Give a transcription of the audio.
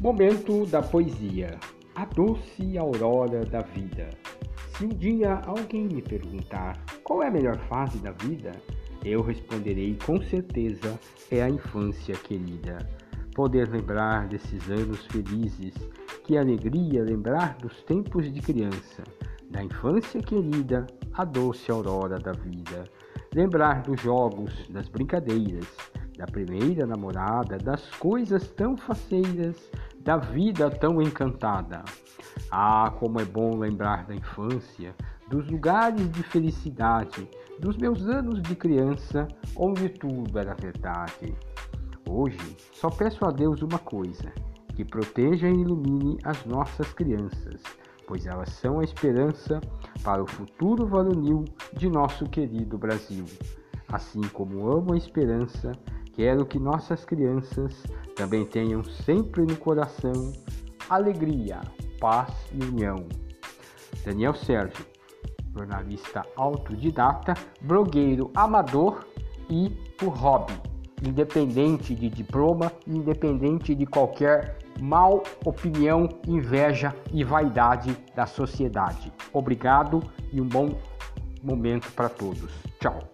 Momento da poesia. A doce aurora da vida. Se um dia alguém me perguntar qual é a melhor fase da vida, eu responderei com certeza é a infância querida. Poder lembrar desses anos felizes, que alegria lembrar dos tempos de criança, da infância querida, a doce aurora da vida. Lembrar dos jogos, das brincadeiras, da primeira namorada, das coisas tão faceiras, da vida tão encantada. Ah, como é bom lembrar da infância, dos lugares de felicidade, dos meus anos de criança, onde tudo era verdade. Hoje só peço a Deus uma coisa: que proteja e ilumine as nossas crianças, pois elas são a esperança para o futuro varonil de nosso querido Brasil. Assim como amo a esperança, Quero que nossas crianças também tenham sempre no coração alegria, paz e união. Daniel Sérgio, jornalista autodidata, blogueiro amador e por hobby, independente de diploma, independente de qualquer mal opinião, inveja e vaidade da sociedade. Obrigado e um bom momento para todos. Tchau.